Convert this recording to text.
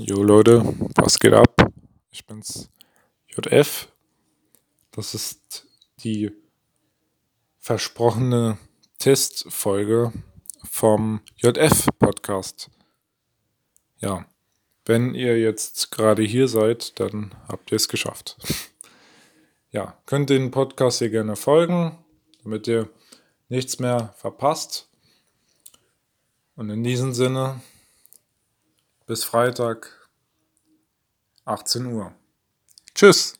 Jo Leute, was geht ab? Ich bin's JF. Das ist die versprochene Testfolge vom JF Podcast. Ja, wenn ihr jetzt gerade hier seid, dann habt ihr es geschafft. Ja, könnt den Podcast hier gerne folgen, damit ihr nichts mehr verpasst. Und in diesem Sinne, bis Freitag, 18 Uhr. Tschüss.